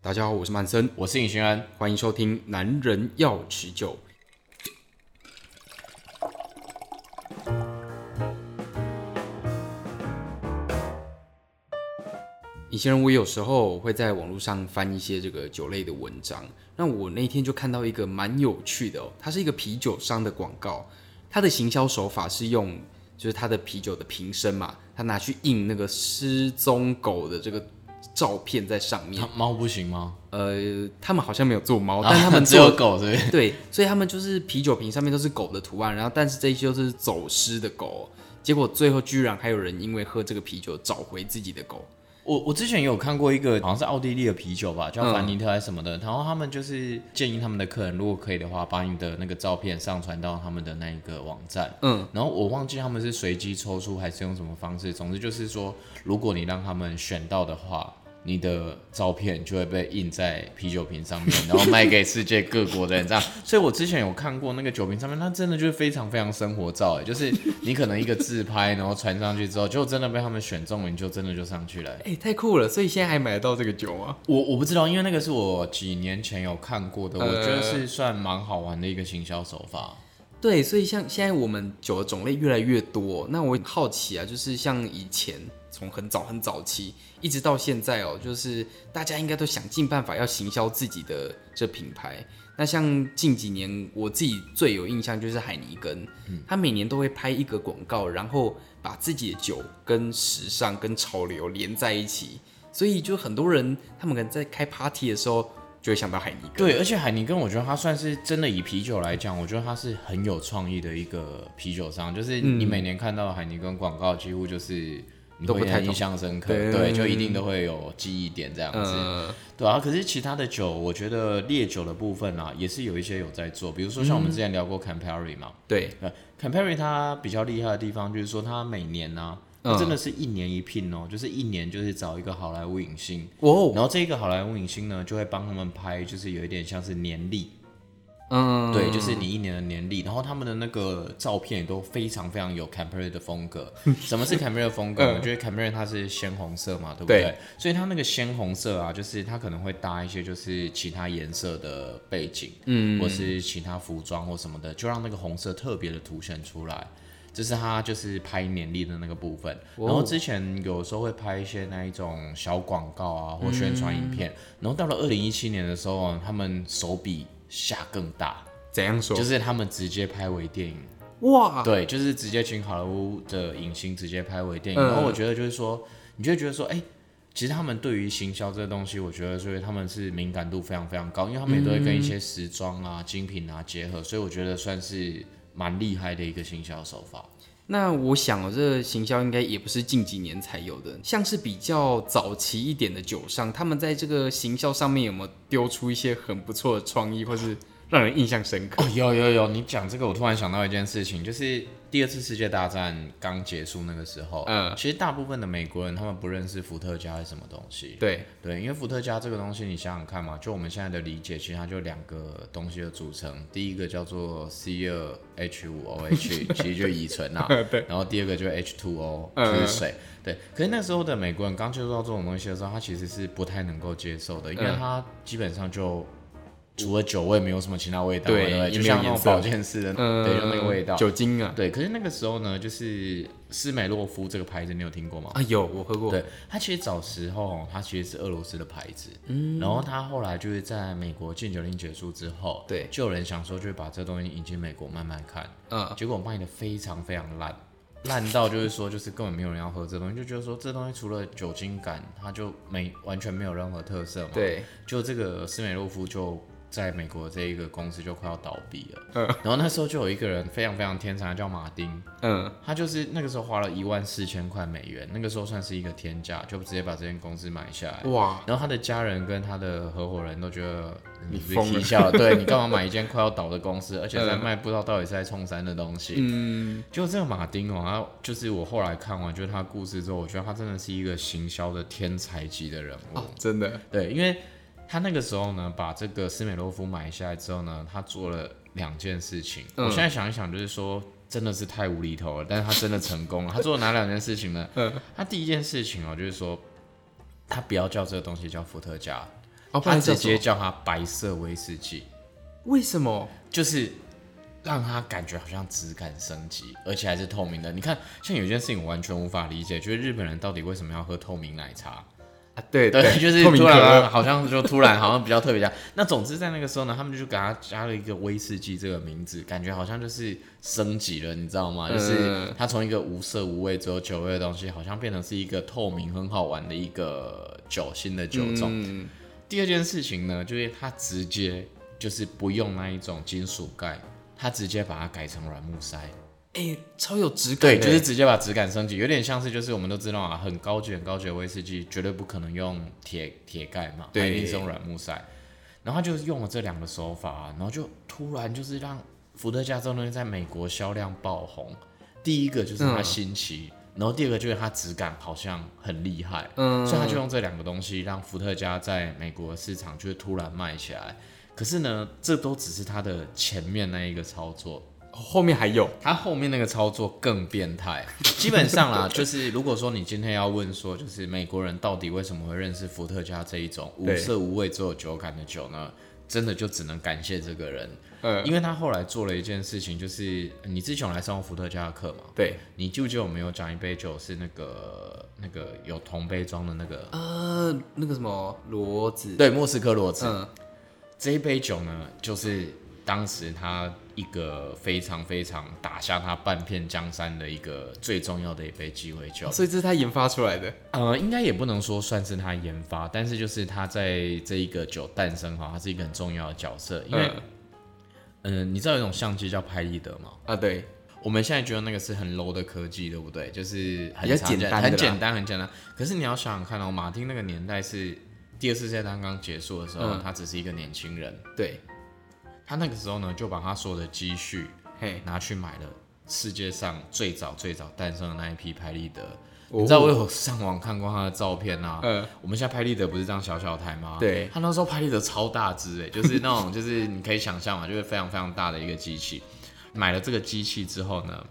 大家好，我是曼森，我是尹轩安，欢迎收听《男人要持久》。以前我有时候会在网络上翻一些这个酒类的文章，那我那天就看到一个蛮有趣的哦，它是一个啤酒商的广告，它的行销手法是用就是它的啤酒的瓶身嘛，它拿去印那个失踪狗的这个。照片在上面，猫不行吗？呃，他们好像没有做猫，但他们 只有狗，对对？所以他们就是啤酒瓶上面都是狗的图案，然后但是这些都是走失的狗，结果最后居然还有人因为喝这个啤酒找回自己的狗。我我之前也有看过一个好像是奥地利的啤酒吧，叫凡尼特还是什么的，嗯、然后他们就是建议他们的客人，如果可以的话，把你的那个照片上传到他们的那一个网站，嗯，然后我忘记他们是随机抽出还是用什么方式，总之就是说，如果你让他们选到的话。你的照片就会被印在啤酒瓶上面，然后卖给世界各国的人，这样。所以我之前有看过那个酒瓶上面，它真的就是非常非常生活照，哎，就是你可能一个自拍，然后传上去之后，就真的被他们选中了，你就真的就上去了。哎，太酷了！所以现在还买得到这个酒吗？我我不知道，因为那个是我几年前有看过的，我觉得是算蛮好玩的一个行销手法。对，所以像现在我们酒的种类越来越多，那我好奇啊，就是像以前。从很早很早期一直到现在哦，就是大家应该都想尽办法要行销自己的这品牌。那像近几年我自己最有印象就是海尼根，嗯，他每年都会拍一个广告，然后把自己的酒跟时尚跟潮流连在一起，所以就很多人他们可能在开 party 的时候就会想到海尼根。对，而且海尼根我觉得它算是真的以啤酒来讲，我觉得它是很有创意的一个啤酒商，就是你每年看到海尼根广告几乎就是。都不太印象深刻，对，对，就一定都会有记忆点这样子，嗯、对啊。可是其他的酒，我觉得烈酒的部分啊，也是有一些有在做，比如说像我们之前聊过 Campari 嘛，对，Campari 它比较厉害的地方就是说，它每年呢、真的是一年一聘哦，就是一年就是找一个好莱坞影星，哦，然后这个好莱坞影星呢，就会帮他们拍，就是有一点像是年历。嗯，对，就是你一年的年历，然后他们的那个照片也都非常非常有 Campari 的风格。什么是 Campari 的风格？我觉得 Campari 它是鲜红色嘛，对不对？对，所以它那个鲜红色啊，就是它可能会搭一些就是其他颜色的背景，嗯，或是其他服装或什么的，就让那个红色特别的凸显出来。这是他就是拍年历的那个部分。然后之前有时候会拍一些那一种小广告啊，或宣传影片。然后到了二零一七年的时候，他们手笔。下更大，怎样说？就是他们直接拍为电影，哇，对，就是直接请好莱坞的影星直接拍微电影。嗯、然后我觉得就是说，你就会觉得说，哎、欸，其实他们对于行销这个东西，我觉得所以他们是敏感度非常非常高，因为他们也都会跟一些时装啊、精品啊结合，所以我觉得算是蛮厉害的一个行销手法。那我想，这个行销应该也不是近几年才有的，像是比较早期一点的酒商，他们在这个行销上面有没有丢出一些很不错的创意，或是让人印象深刻？有有有，你讲这个，我突然想到一件事情，就是。第二次世界大战刚结束那个时候，嗯，其实大部分的美国人他们不认识伏特加是什么东西。对对，因为伏特加这个东西，你想想看嘛，就我们现在的理解，其实它就两个东西的组成。第一个叫做 C 二 H 五 O H，其实就乙醇啊。对。然后第二个就是 H two O，就是水。嗯、对。可是那时候的美国人刚接触到这种东西的时候，他其实是不太能够接受的，因为他基本上就。除了酒味，没有什么其他味道，对，对，就像那种保健室的，嗯、对，就那个味道，酒精啊，对。可是那个时候呢，就是施美洛夫这个牌子，你有听过吗？啊，有，我喝过。对，它其实早时候，它其实是俄罗斯的牌子，嗯，然后它后来就是在美国禁酒令结束之后，对，就有人想说，就把这东西引进美国慢慢看，嗯，结果卖的非常非常烂，烂到就是说，就是根本没有人要喝这东西，就觉得说这东西除了酒精感，它就没完全没有任何特色嘛，对，就这个施美洛夫就。在美国这一个公司就快要倒闭了，嗯，然后那时候就有一个人非常非常天才，叫马丁，嗯，他就是那个时候花了一万四千块美元，那个时候算是一个天价，就直接把这间公司买下来，哇，然后他的家人跟他的合伙人都觉得你疯了，对，你干嘛买一间快要倒的公司，而且在卖不知道到底是在冲山的东西，嗯，就这个马丁哦，他就是我后来看完就是他故事之后，我觉得他真的是一个行销的天才级的人物，哦，真的，对，因为。他那个时候呢，把这个施美洛夫买下来之后呢，他做了两件事情。嗯、我现在想一想，就是说真的是太无厘头了，但是他真的成功了。他做了哪两件事情呢？嗯、他第一件事情哦，就是说他不要叫这个东西叫伏特加，哦，他直接叫它白色威士忌。为什么？就是让他感觉好像质感升级，而且还是透明的。你看，像有件事情我完全无法理解，就是日本人到底为什么要喝透明奶茶？啊、对对，就是突然好像就突然好像比较特别。那总之在那个时候呢，他们就给他加了一个威士忌这个名字，感觉好像就是升级了，你知道吗？就是它从一个无色无味只有酒味的东西，好像变成是一个透明很好玩的一个酒新的酒种。嗯、第二件事情呢，就是它直接就是不用那一种金属盖，它直接把它改成软木塞。哎、欸，超有质感，对，就是直接把质感升级，有点像是就是我们都知道啊，很高级、很高级的威士忌绝对不可能用铁铁盖嘛，对，一定是用软木塞。然后他就是用了这两个手法、啊，然后就突然就是让伏特加这东西在美国销量爆红。第一个就是它新奇，嗯、然后第二个就是它质感好像很厉害，嗯，所以他就用这两个东西让伏特加在美国市场就是突然卖起来。可是呢，这都只是它的前面那一个操作。后面还有，他后面那个操作更变态。基本上啦，就是如果说你今天要问说，就是美国人到底为什么会认识伏特加这一种无色无味只有酒感的酒呢？真的就只能感谢这个人，嗯，因为他后来做了一件事情，就是你之前有来上过伏特加的课嘛？对，你记不记得我们有讲一杯酒是那个那个有铜杯装的那个？呃，那个什么骡子？对，莫斯科骡子。嗯，这一杯酒呢，就是当时他。一个非常非常打下他半片江山的一个最重要的一杯鸡尾酒。哦，所以这是他研发出来的。呃，应该也不能说算是他研发，但是就是他在这一个酒诞生哈，他是一个很重要的角色。因为，嗯、呃，你知道有一种相机叫拍立得吗？啊，对，我们现在觉得那个是很 low 的科技，对不对？就是很简单，很简单，很简单。可是你要想想看哦，马丁那个年代是第二次世界大战刚结束的时候，嗯、他只是一个年轻人，对。他那个时候呢，就把他所有的积蓄，嘿，拿去买了世界上最早最早诞生的那一批拍立得。哦、你知道我有上网看过他的照片啊？嗯，我们现在拍立得不是这样小小台吗？对，他那时候拍立得超大只哎，就是那种就是你可以想象嘛，就是非常非常大的一个机器。买了这个机器之后呢，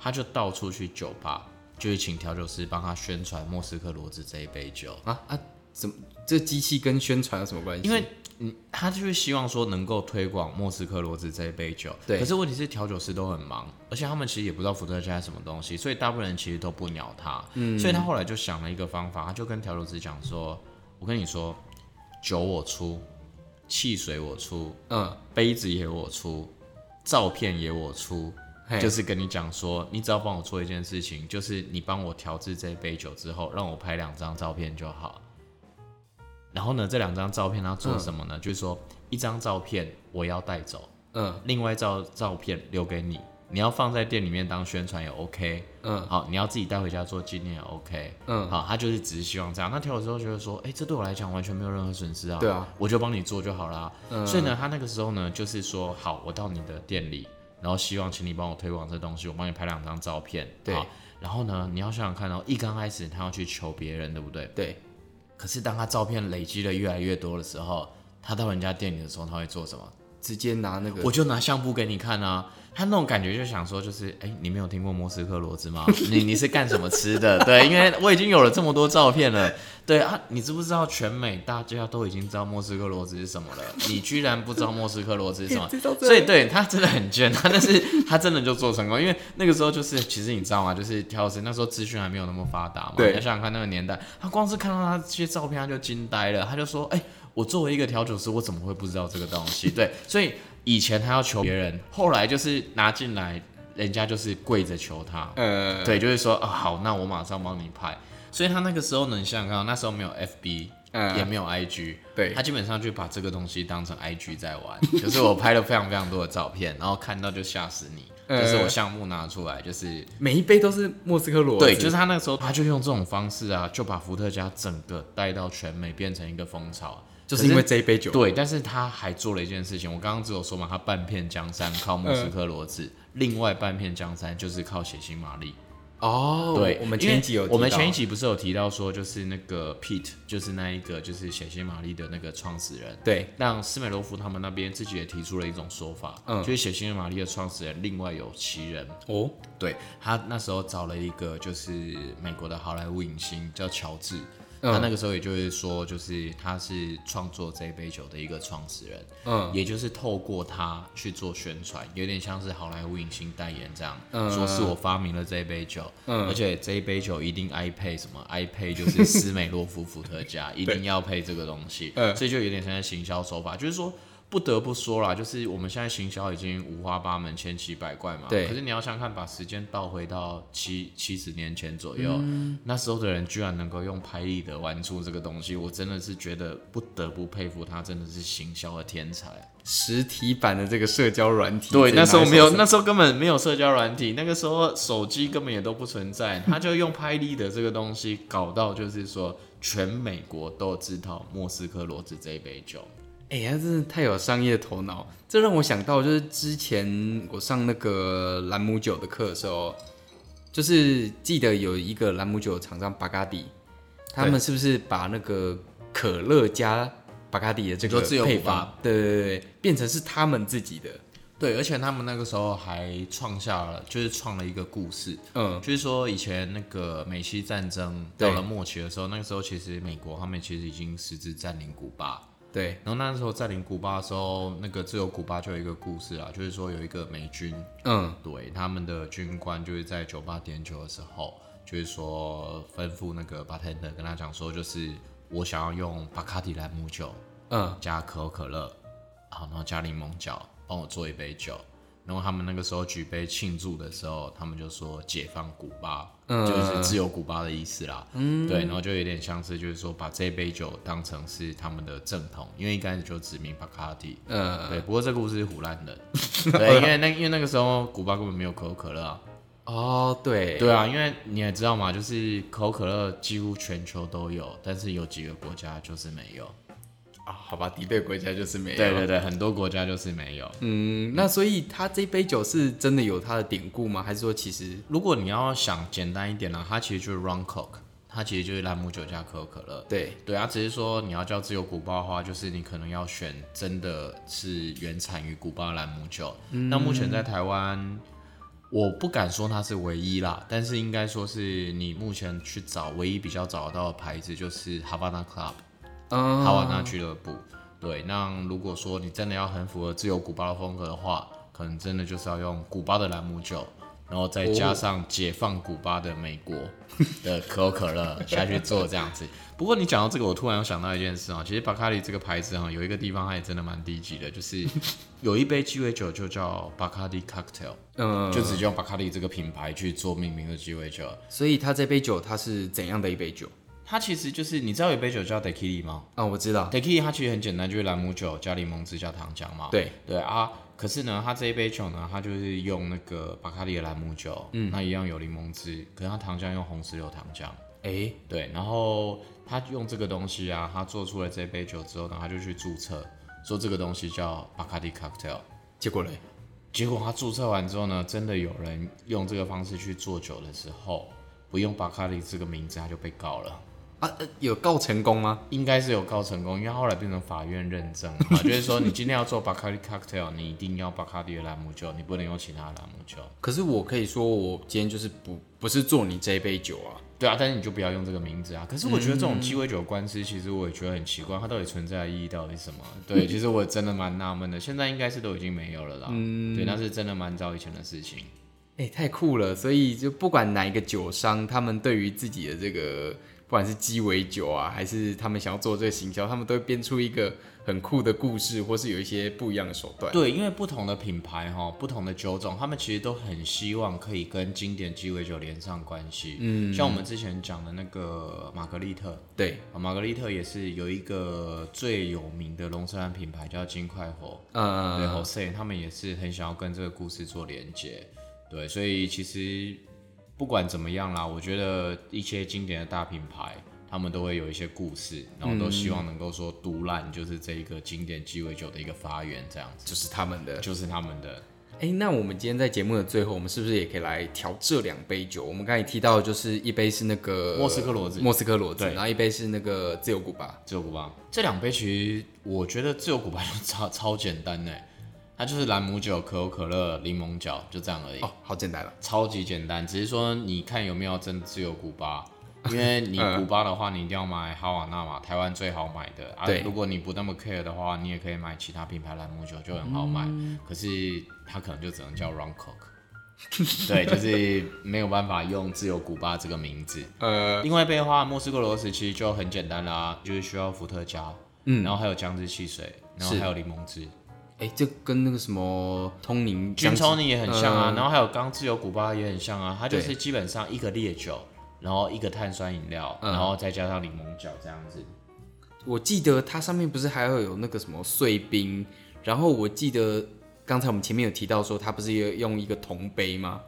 他就到处去酒吧，就是请调酒师帮他宣传莫斯科骡子这一杯酒啊啊！怎么这机器跟宣传有什么关系？因为嗯，他就是希望说能够推广莫斯科罗子这一杯酒。对。可是问题是调酒师都很忙，而且他们其实也不知道伏特加是什么东西，所以大部分人其实都不鸟他。嗯。所以他后来就想了一个方法，他就跟调酒师讲说：“我跟你说，酒我出，汽水我出，嗯，杯子也我出，照片也我出，嘿就是跟你讲说，你只要帮我做一件事情，就是你帮我调制这一杯酒之后，让我拍两张照片就好。”然后呢，这两张照片他做什么呢？嗯、就是说，一张照片我要带走，嗯，另外一张照片留给你，你要放在店里面当宣传也 OK，嗯，好，你要自己带回家做纪念也 OK，嗯，好，他就是只是希望这样。那调了之后觉得说，哎，这对我来讲完全没有任何损失啊，对啊，我就帮你做就好啦。嗯，所以呢，他那个时候呢，就是说，好，我到你的店里，然后希望请你帮我推广这东西，我帮你拍两张照片，对，然后呢，你要想想看哦，一刚开始他要去求别人，对不对？对。可是当他照片累积的越来越多的时候，他到人家店里的时候，他会做什么？直接拿那个，我就拿相簿给你看啊。他那种感觉就想说，就是哎、欸，你没有听过莫斯科骡子吗？你你是干什么吃的？对，因为我已经有了这么多照片了。对啊，你知不知道全美大家都已经知道莫斯科骡子是什么了？你居然不知道莫斯科骡子是什么？所以对他真的很贱，他但是他真的就做成功，因为那个时候就是其实你知道吗？就是调酒师那时候资讯还没有那么发达嘛。对，你想想看那个年代，他光是看到他这些照片他就惊呆了，他就说：哎、欸，我作为一个调酒师，我怎么会不知道这个东西？对，所以。以前他要求别人，后来就是拿进来，人家就是跪着求他。呃，对，就是说啊，好，那我马上帮你拍。所以他那个时候呢，你想想看，那时候没有 FB，呃，也没有 IG，对，他基本上就把这个东西当成 IG 在玩。就是我拍了非常非常多的照片，然后看到就吓死你。呃，就是我项目拿出来，就是每一杯都是莫斯科骡子。对，就是他那个时候，他就用这种方式啊，就把伏特加整个带到全美，变成一个风潮。就是因为这一杯酒，对，但是他还做了一件事情。我刚刚只有说嘛，他半片江山靠莫斯科骡子，嗯、另外半片江山就是靠血腥玛丽。哦，对，我们前一集有，我们前一集不是有提到说，就是那个 Pete，就是那一个就是血腥玛丽的那个创始人。对，让斯美罗夫他们那边自己也提出了一种说法，嗯，就是血腥玛丽的创始人另外有其人。哦，对，他那时候找了一个就是美国的好莱坞影星叫乔治。他那个时候也就是说，就是他是创作这一杯酒的一个创始人，嗯，也就是透过他去做宣传，有点像是好莱坞影星代言这样，嗯，说是我发明了这一杯酒，嗯，而且这一杯酒一定爱配什么，爱配就是斯美洛夫伏特加，一定要配这个东西，嗯，所以就有点像行销手法，就是说。不得不说啦，就是我们现在行销已经五花八门、千奇百怪嘛。对。可是你要想看，把时间倒回到七七十年前左右，嗯，那时候的人居然能够用拍立得玩出这个东西，我真的是觉得不得不佩服他，真的是行销的天才。实体版的这个社交软体，对，那时候没有，那时候根本没有社交软体，那个时候手机根本也都不存在，他就用拍立得这个东西搞到，就是说全美国都知道莫斯科骡子这一杯酒。哎、欸、呀，真的太有商业头脑，这让我想到，就是之前我上那个兰姆酒的课的时候，就是记得有一个兰姆酒厂商巴卡迪，他们是不是把那个可乐加巴卡迪的这个配方，对对对，变成是他们自己的，对，而且他们那个时候还创下了，就是创了一个故事，嗯，就是说以前那个美西战争到了末期的时候，那个时候其实美国他们其实已经实质占领古巴。对，然后那时候占领古巴的时候，那个自由古巴就有一个故事啊，就是说有一个美军，嗯，对，他们的军官就是在酒吧点酒的时候，就是说吩咐那个 bartender 跟他讲说，就是我想要用巴卡迪兰姆酒，嗯，加可口可乐，好，然后加柠檬角，帮我做一杯酒。然后他们那个时候举杯庆祝的时候，他们就说解放古巴，嗯，就是自由古巴的意思啦。嗯，对，然后就有点像是就是说把这杯酒当成是他们的正统，因为一开始就指名巴卡迪。嗯，对。不过这个故事是胡乱的，对，因为那因为那个时候古巴根本没有可口可乐啊。哦，对，对啊，因为你也知道嘛，就是可口可乐几乎全球都有，但是有几个国家就是没有。啊，好吧，敌对国家就是没有。对对对，很多国家就是没有。嗯，那所以它这杯酒是真的有它的典故吗？还是说其实，如果你要想简单一点呢，它其实就是 rum coke，它其实就是兰姆酒加可口可乐。对对啊，只是说你要叫自由古巴的话，就是你可能要选真的是原产于古巴兰姆酒。嗯。那目前在台湾，我不敢说它是唯一啦，但是应该说是你目前去找唯一比较找得到的牌子，就是 Havana Club。哈瓦那俱乐部，对，那如果说你真的要很符合自由古巴的风格的话，可能真的就是要用古巴的兰姆酒，然后再加上解放古巴的美国 的可口可乐下去做这样子。不过你讲到这个，我突然又想到一件事啊，其实巴卡利这个牌子啊，有一个地方它也真的蛮低级的，就是有一杯鸡尾酒就叫巴卡迪 Cocktail，嗯，就只用巴卡利这个品牌去做命名的鸡尾酒。所以它这杯酒它是怎样的一杯酒？它其实就是，你知道有杯酒叫 Daiquiri 吗？啊、哦，我知道。Daiquiri 它其实很简单，就是朗姆酒加柠檬汁加糖浆嘛。对对啊，可是呢，它这一杯酒呢，它就是用那个巴卡利的兰姆酒，嗯，那一样有柠檬汁，可是它糖浆用红石榴糖浆。哎、欸，对，然后他用这个东西啊，他做出了这杯酒之后呢，他就去注册，说这个东西叫巴卡迪 Cocktail。结果嘞？结果他注册完之后呢，真的有人用这个方式去做酒的时候，不用巴卡利这个名字，他就被告了。啊，有告成功吗？应该是有告成功，因为后来变成法院认证嘛，就是说你今天要做巴卡迪 cocktail，你一定要 Bacardi 的朗姆酒，你不能用其他的兰姆酒。可是我可以说，我今天就是不不是做你这一杯酒啊。对啊，但是你就不要用这个名字啊。可是我觉得这种鸡尾酒官司，其实我也觉得很奇怪，它到底存在的意义到底是什么？对，其实我真的蛮纳闷的。现在应该是都已经没有了啦。嗯，对，那是真的蛮早以前的事情。哎、欸，太酷了！所以就不管哪一个酒商，他们对于自己的这个。不管是鸡尾酒啊，还是他们想要做这个行销，他们都会编出一个很酷的故事，或是有一些不一样的手段。对，因为不同的品牌哈，不同的酒种，他们其实都很希望可以跟经典鸡尾酒连上关系。嗯，像我们之前讲的那个玛格丽特，对，玛格丽特也是有一个最有名的龙舌兰品牌叫金快活，嗯，对，Jose，他们也是很想要跟这个故事做连接。对，所以其实。不管怎么样啦，我觉得一些经典的大品牌，他们都会有一些故事，然后都希望能够说独揽就是这一个经典鸡尾酒的一个发源，这样子就是他们的，就是他们的。哎、欸，那我们今天在节目的最后，我们是不是也可以来调这两杯酒？我们刚才提到，就是一杯是那个莫斯科骡子，莫斯科骡子，然后一杯是那个自由古巴，自由古巴。这两杯其实我觉得自由古巴就超超简单呢。它就是兰姆酒、可口可乐、柠檬角，就这样而已。哦，好简单了，超级简单。只是说，你看有没有真自由古巴，因为你古巴的话，你一定要买哈瓦那嘛，台湾最好买的。啊，如果你不那么 care 的话，你也可以买其他品牌兰姆酒，就很好买。嗯、可是它可能就只能叫 Rum Coke，对，就是没有办法用自由古巴这个名字。呃，另外一杯的话，莫斯科罗斯其实就很简单啦，就是需要伏特加，嗯，然后还有姜汁汽水，然后还有柠檬汁。哎，这跟那个什么通灵、君通宁也很像啊，嗯、然后还有刚自由古巴也很像啊，它就是基本上一个烈酒，然后一个碳酸饮料，嗯、然后再加上柠檬角这样子。我记得它上面不是还会有那个什么碎冰，然后我记得刚才我们前面有提到说它不是有用一个铜杯吗？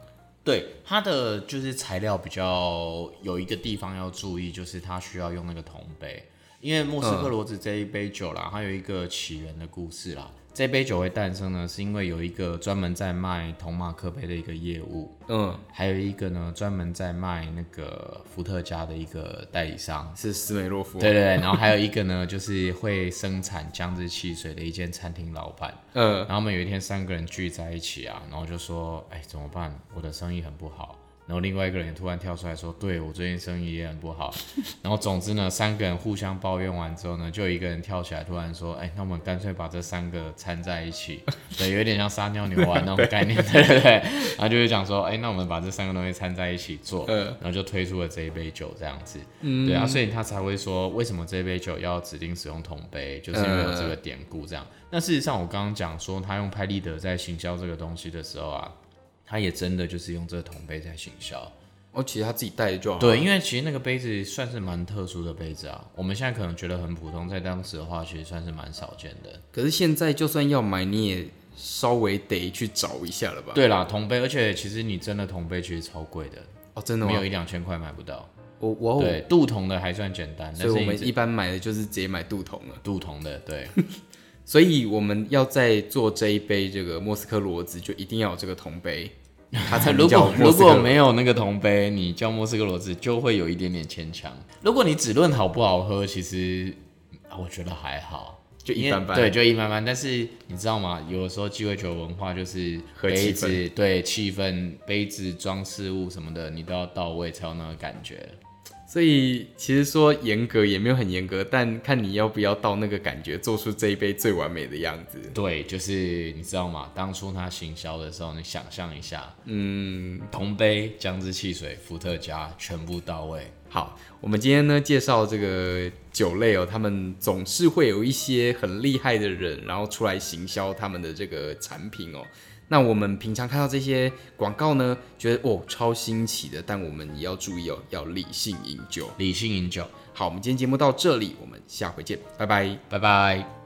对，它的就是材料比较有一个地方要注意，就是它需要用那个铜杯，因为莫斯科骡子这一杯酒啦，它有一个起源的故事啦。这杯酒会诞生呢，是因为有一个专门在卖铜马克杯的一个业务，嗯，还有一个呢专门在卖那个伏特加的一个代理商，是斯梅洛夫，对对对，然后还有一个呢就是会生产姜汁汽水的一间餐厅老板，嗯，然后我们有一天三个人聚在一起啊，然后就说，哎，怎么办？我的生意很不好。然后另外一个人也突然跳出来说：“对，我最近生意也很不好。”然后总之呢，三个人互相抱怨完之后呢，就有一个人跳起来突然说：“哎，那我们干脆把这三个掺在一起，对，有点像撒尿牛丸那种概念，对对对。”然后就会讲说：“哎，那我们把这三个东西掺在一起做，然后就推出了这一杯酒这样子。”对啊，所以他才会说为什么这杯酒要指定使用铜杯，就是因为有这个典故这样。那事实上，我刚刚讲说他用拍立得在行销这个东西的时候啊。他也真的就是用这个铜杯在行销，哦，其实他自己带的就好。对，因为其实那个杯子算是蛮特殊的杯子啊，我们现在可能觉得很普通，在当时的话，其实算是蛮少见的。可是现在就算要买，你也稍微得去找一下了吧？对啦，铜杯，而且其实你真的铜杯其实超贵的哦，真的吗？没有一两千块买不到。我我对镀铜的还算简单，所以我们一般买的就是直接买镀铜了。镀铜的，对。所以我们要在做这一杯这个莫斯科骡子，就一定要有这个铜杯。他才如果如果没有那个铜杯，你叫莫斯科骡子就会有一点点牵强。如果你只论好不好喝，其实我觉得还好，就一般般。对，就一般般。但是你知道吗？有的时候鸡尾酒文化就是杯子，对气氛、杯子装饰物什么的，你都要到位才有那个感觉。所以其实说严格也没有很严格，但看你要不要到那个感觉，做出这一杯最完美的样子。对，就是你知道吗？当初他行销的时候，你想象一下，嗯，铜杯、姜汁汽水、伏特加，全部到位。好，我们今天呢介绍这个酒类哦，他们总是会有一些很厉害的人，然后出来行销他们的这个产品哦。那我们平常看到这些广告呢，觉得哦超新奇的，但我们也要注意哦，要理性饮酒，理性饮酒。好，我们今天节目到这里，我们下回见，拜拜，拜拜。